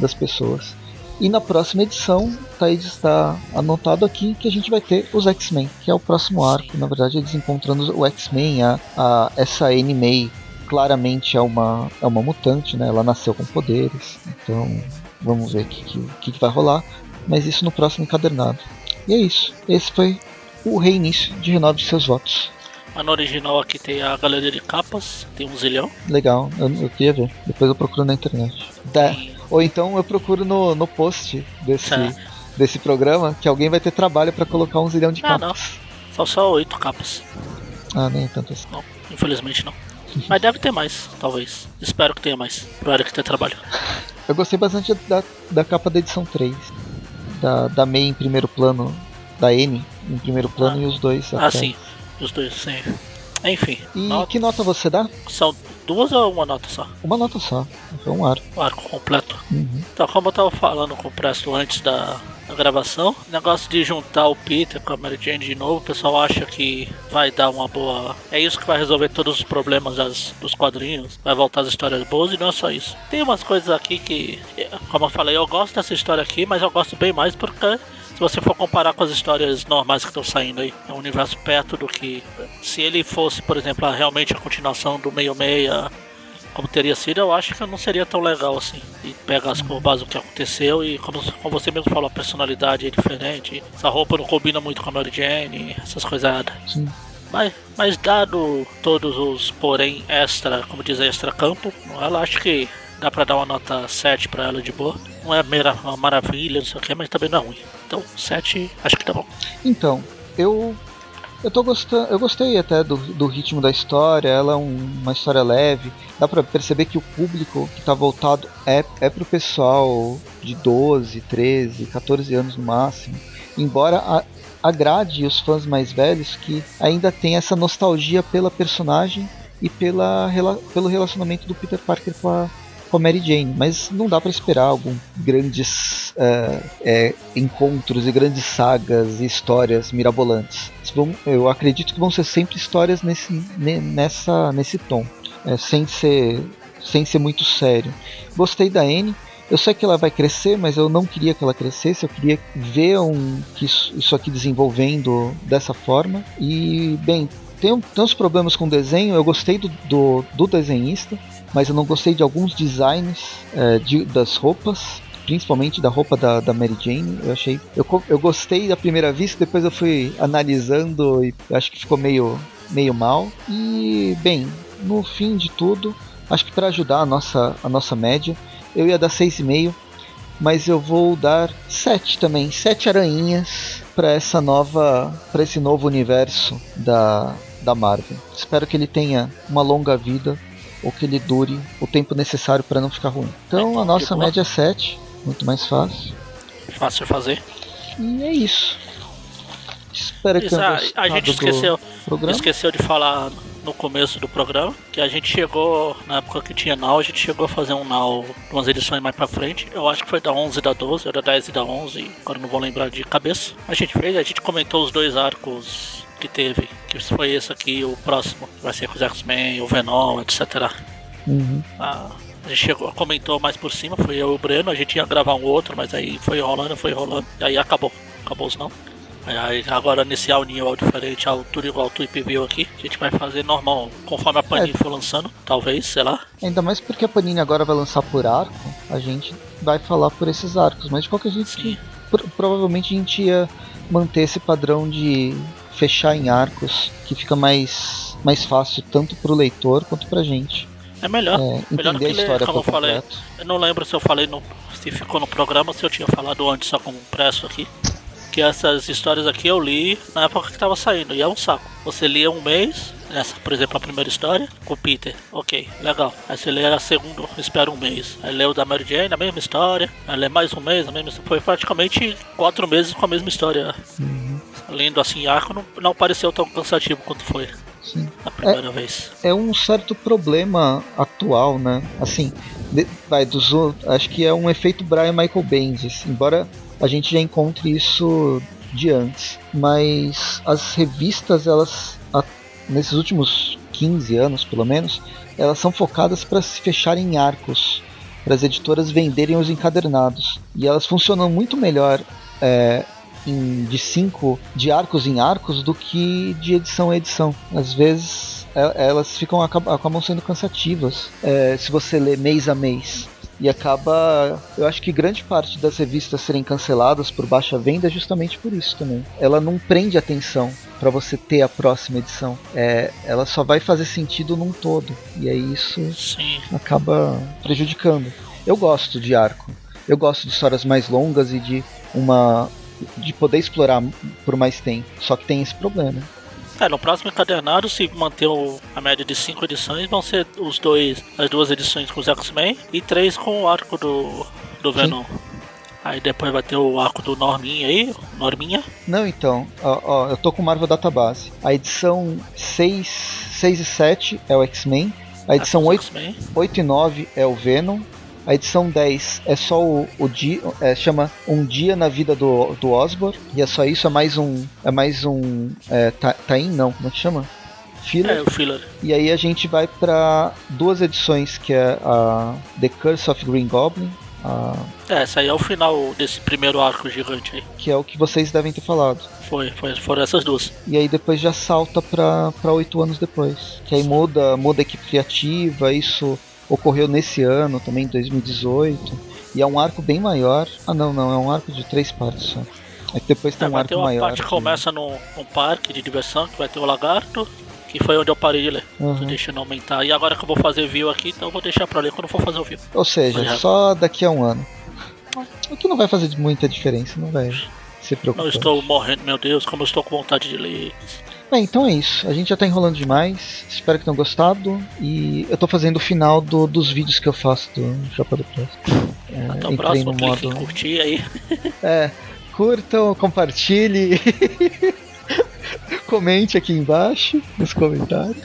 das pessoas. E na próxima edição, Thaís está anotado aqui que a gente vai ter os X-Men, que é o próximo arco. Na verdade, eles encontrando o X-Men, a, a, essa May claramente é uma, é uma mutante, né? Ela nasceu com poderes. Então, vamos ver o que, que, que que vai rolar. Mas isso no próximo encadernado. E é isso. Esse foi o reinício de Renove Seus Votos. Mas no original aqui tem a galeria de capas, tem um zilhão. Legal, eu, eu queria ver. Depois eu procuro na internet. E- Ou então eu procuro no, no post desse, Tá. desse programa que alguém vai ter trabalho pra colocar um zilhão de Ah, capas. São só oito capas. Ah, nem tanto assim. Não, infelizmente não. Mas deve ter mais, talvez. Espero que tenha mais. Pro Eric ter trabalho. (laughs) Eu gostei bastante da, da capa da edição 3. Da, da May em primeiro plano, da N em primeiro plano Ah. e os dois Ah, atrás. sim. Dois, sim. Enfim. E nota- que nota você dá? São duas ou uma nota só? Uma nota só. Foi um arco. O arco completo. Uhum. Então, como eu tava falando com o Presto antes da, da gravação, o negócio de juntar o Peter com a Mary Jane de novo, o pessoal acha que vai dar uma boa. É isso que vai resolver todos os problemas das- dos quadrinhos, vai voltar as histórias boas e não é só isso. Tem umas coisas aqui que, como eu falei, eu gosto dessa história aqui, mas eu gosto bem mais porque. Se você for comparar com as histórias normais que estão saindo aí, é um universo perto do que. Se ele fosse, por exemplo, realmente a continuação do Meio Meia, como teria sido, eu acho que não seria tão legal assim. E pega as base do que aconteceu e como, como você mesmo falou, a personalidade é diferente. Essa roupa não combina muito com a Mary Jane, essas coisas. Sim. Mas, mas dado todos os porém extra, como diz extra campo, ela acho que dá pra dar uma nota 7 pra ela de boa. Não é uma maravilha, não sei o que, mas também não é ruim. Então 7 acho que tá bom. Então, eu eu tô gostando, eu gostei até do, do ritmo da história, ela é um- uma história leve. Dá pra perceber que o público que tá voltado é é pro pessoal de 12, 13, 14 anos no máximo. Embora a- agrade os fãs mais velhos que ainda tem essa nostalgia pela personagem e pela, pelo relacionamento do Peter Parker com a, com a Mary Jane, mas não dá pra esperar algum grandes é, é, encontros e grandes sagas e histórias mirabolantes. Eu acredito que vão ser sempre histórias nesse, ne- nessa, nesse tom, é, sem, ser, sem ser muito sério. Gostei da Anne. Eu sei que ela vai crescer, mas eu não queria que ela crescesse. Eu queria ver um, que isso, isso aqui desenvolvendo dessa forma. E, bem, tem, tem uns problemas com o desenho. Eu gostei do, do, do desenhista, mas eu não gostei de alguns designs é, de- das roupas. Principalmente da roupa da, da Mary Jane, eu achei. Eu, eu gostei da primeira vista, depois eu fui analisando e acho que ficou meio, meio mal. E, bem, no fim de tudo, acho que para ajudar a nossa, a nossa média, eu ia dar 6,5, mas eu vou dar 7 também, 7 aranhinhas para essa nova, para esse novo universo da, da Marvel. Espero que ele tenha uma longa vida ou que ele dure o tempo necessário para não ficar ruim. Então a nossa média é 7, muito mais fácil. Fácil fazer. E é isso. Espero que Isso, a, a gente esqueceu, esqueceu de falar no começo do programa que a gente chegou, na época que tinha Now, a gente chegou a fazer um Now umas edições mais pra frente. Eu acho que foi da 11 e da 12, ou da 10 e da 11, agora não vou lembrar de cabeça. A gente fez, a gente comentou os dois arcos que teve, que foi esse aqui e o próximo, que vai ser com os X-Men, o Venom, etc. Uhum. Ah, a gente chegou, comentou mais por cima, foi eu e o Breno, a gente ia gravar um outro, mas aí foi rolando, foi rolando, e aí acabou, acabou os não. Aí agora nesse All New, All diferente, ao tudo igual o IP viu aqui, a gente vai fazer normal, conforme a Panini É. for lançando, talvez, sei lá. Ainda mais porque a Panini agora vai lançar por arco, a gente vai falar por esses arcos, mas de qualquer jeito Sim. provavelmente a gente ia manter esse padrão de fechar em arcos, que fica mais, mais fácil tanto pro leitor quanto pra gente. É melhor. É, melhor a que ler, história como eu falei. completo. Eu não lembro se eu falei no. se ficou no programa, se eu tinha falado antes só como impresso aqui. Que essas histórias aqui eu li na época que tava saindo, e é um saco. Você lia um mês, essa, por exemplo, a primeira história, com o Peter, ok, legal. Aí você lê a segunda, espera um mês. Aí lê o da Mary Jane, a mesma história. Aí lê mais um mês, a mesma Foi praticamente quatro meses com a mesma história. Lendo assim arco, não, não pareceu tão cansativo quanto foi Sim. a primeira vez. é um certo problema atual, né? Assim, de- vai dos acho que é um efeito Brian Michael Bendis, embora a gente já encontre isso de antes, mas as revistas elas a- nesses últimos 15 anos, pelo menos, elas são focadas para se fecharem em arcos, para as editoras venderem os encadernados, e elas funcionam muito melhor é, em- de cinco de arcos em arcos do que de edição em edição. Às vezes e- elas ficam acab- acabam sendo cansativas é, se você lê mês a mês. E acaba. Eu acho que grande parte das revistas serem canceladas por baixa venda é justamente por isso também. Ela não prende atenção para você ter a próxima edição. É, ela só vai fazer sentido num todo. E aí isso Sim. acaba prejudicando. Eu gosto de arco. Eu gosto de histórias mais longas e de uma de poder explorar por mais tempo. Só que tem esse problema. É, no próximo encadernado, se manter o- a média de 5 edições, vão ser os dois, as duas edições com os X-Men e três com o arco do, do Venom. Aí depois vai ter o arco do Norminha aí, Norminha. Não, então, ó, ó, eu tô com Marvel Database. A edição 6, 6 e 7 é o X-Men. A edição os 8, X-Men. 8 e 9 é o Venom. A edição 10 é só o, o dia, é, chama Um Dia na Vida do, do Osborn. E é só isso, é mais um. É mais um. É, ta- Tain, não, como é que chama? Filler. É, o filler. E aí a gente vai pra duas edições, que é a The Curse of Green Goblin, É, esse aí é o final desse primeiro arco gigante aí. que é o que vocês devem ter falado. Foi, foi, foram essas duas. E aí depois já salta pra pra oito anos depois. Que aí muda, muda a equipe criativa, isso ocorreu nesse ano também, 2018. E é um arco bem maior. Ah não, não, é um arco de três partes só. Aí depois tem É, um arco ter uma maior. parte que começa num, num parque de diversão, que vai ter o lagarto, que foi onde eu parei de ler. Tô Uhum. deixando aumentar. E agora que eu vou fazer view aqui, então eu vou deixar pra ler quando for fazer o view. Ou seja, Olha. só daqui a um ano. O que não vai fazer muita diferença, não vai se preocupar. Não estou morrendo, meu Deus, como eu estou com vontade de ler. Bem, então é isso. A gente já tá enrolando demais. Espero que tenham gostado. E eu tô fazendo o final do- dos vídeos que eu faço do Chapa do Press. É, Até o próximo, no modo. curtir aí. (laughs) É, curtam, compartilhe. (laughs) Comente aqui embaixo nos comentários.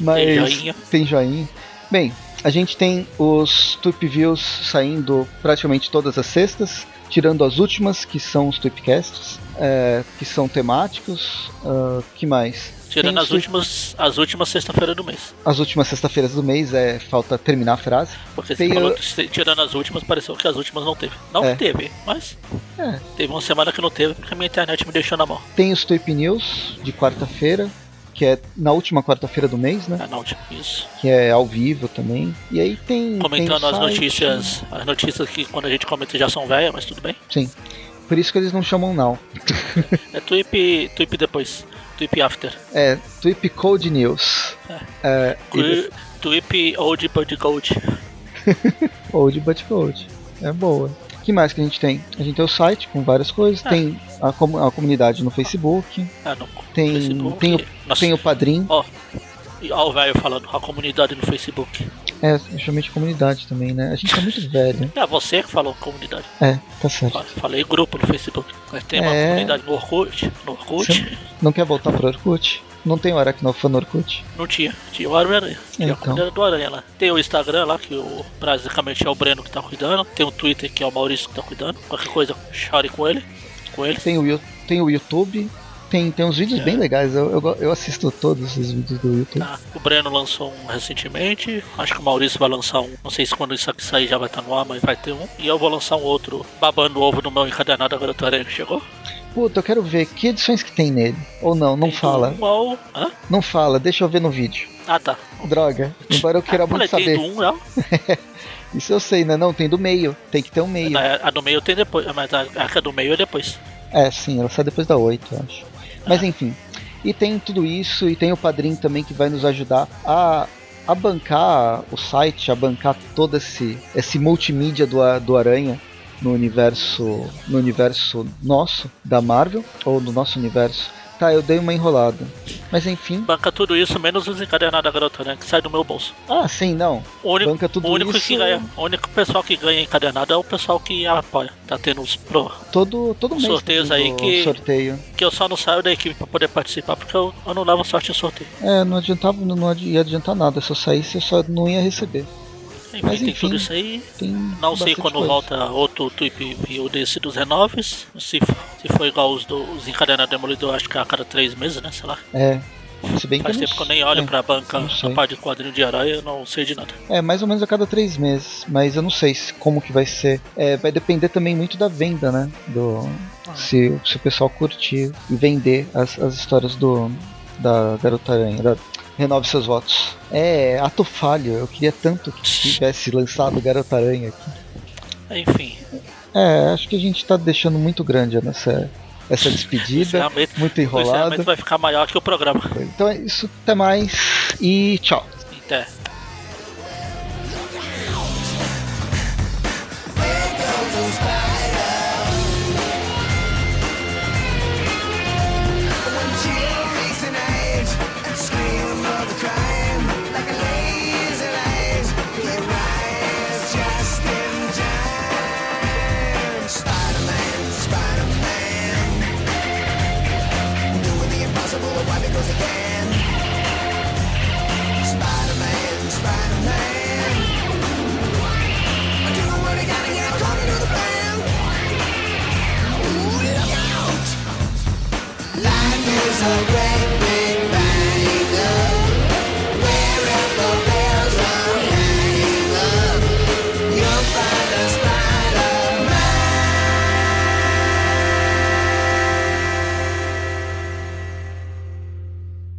Mas Tem joinha. tem joinha. Bem, a gente tem os Tweep Views saindo praticamente todas as sextas, tirando as últimas, que são os Tweepcasts, é, que são temáticos. ah, que mais? Tirando Tem as tweet- últimas, as últimas sexta-feira do mês. As últimas sexta-feiras do mês, é falta terminar a frase. Porque você Tem falou se- tirando as últimas, pareceu que as últimas não teve. Não É. teve, mas É. teve uma semana que não teve porque a minha internet me deixou na mão. Tem os Tweep News de quarta-feira, que é na última quarta-feira do mês, né? É, não, tipo, isso. Que é ao vivo também. E aí tem. Comentando tem as site. notícias. As notícias que quando a gente comenta já são velhas, mas tudo bem. Sim. Por isso que eles não chamam não. (laughs) É tweep, tweep depois. Tweep after. É Tweep Code News. É, e Twe- Tweep old but gold. (laughs) Old but Gold. É boa. O que mais que a gente tem? A gente tem o site com várias coisas. Ah. Tem a, comu- a comunidade no Facebook. Ah, no Tem, Facebook. tem, o, Nossa, tem o Padrim. Ó, ó o velho falando, a comunidade no Facebook. É, de comunidade também, né? A gente tá muito velho. É você que falou comunidade. É, tá certo. Fa- Falei grupo no Facebook. Mas tem uma É. comunidade no Orkut. No Orkut Você não quer voltar pro Orkut? Não tem o Aracnofan no Orkut? não tinha. Tinha o Homem-Aranha. Tinha a Então. comunidade do Aranha lá. Tem o Instagram lá, que o, basicamente é o Breno que tá cuidando. Tem o Twitter, que é o Maurício que tá cuidando. Qualquer coisa, chore com ele. Com ele. Tem o, tem o YouTube, Tem, tem uns vídeos É. bem legais, eu, eu, eu assisto todos os vídeos do YouTube. Tá, O Breno lançou um recentemente. Acho que o Maurício vai lançar um. Não sei se quando isso aqui sair já vai estar no ar, mas vai ter um. E eu vou lançar um outro babando o ovo no meu encadernado agora do Aranha que chegou. Puta, eu quero ver que edições que tem nele. Ou não, não Tem fala. um ao-? Não fala, deixa eu ver no vídeo. Ah, tá. Droga, embora eu queira (laughs) Ah, muito falei, tem saber. do 1 já. (laughs) Isso eu sei, né? Não, tem do meio. Tem que ter um meio. A, a do meio tem depois, mas a, a é do meio é depois. É, sim, ela sai depois da 8, eu acho. Mas enfim. E tem tudo isso, e tem o padrinho também que vai nos ajudar a, a bancar o site, a bancar todo esse, esse multimídia do, do Aranha no universo. No universo nosso, da Marvel, ou no nosso universo. Tá, eu dei uma enrolada. Mas enfim. Banca tudo isso, menos os encadernados da garota, né? Que sai do meu bolso. Ah, sim, não. O único, Banca tudo o único isso. que ganha, o único pessoal que ganha encadernado é o pessoal que apoia. Tá tendo os pro. Todo, todo mês. Sorteios tem aí que- Sorteio. Que eu só não saio da equipe pra poder participar, porque eu, eu não levo sorte em sorteio. É, não adiantava, não adi- ia adiantar nada. Se eu saísse, eu só não ia receber. Enfim, Mas tem enfim, tudo isso aí. Tem Não sei quando coisa. volta outro tweet view desse dos renoves. Se, se for igual os dos encadernados demolidor, acho que é a cada três meses, né? Sei lá. É. Se bem que Faz não tempo que eu nem olho é, pra banca não a parte de quadrinho de herói, eu não sei de nada. É, mais ou menos a cada três meses. Mas eu não sei se- como que vai ser. É, vai depender também muito da venda, né? Do, se, se o pessoal curtir e vender as, as histórias do da Garota Aranha. Da, renove seus votos. É, ato falho. Eu queria tanto que (laughs) tivesse lançado Garota Aranha aqui. Enfim, É, acho que a gente tá deixando muito grande essa, essa o despedida. Muito o enrolado. encerramento vai ficar maior que o programa. Então é isso. Até mais. E tchau. Até. away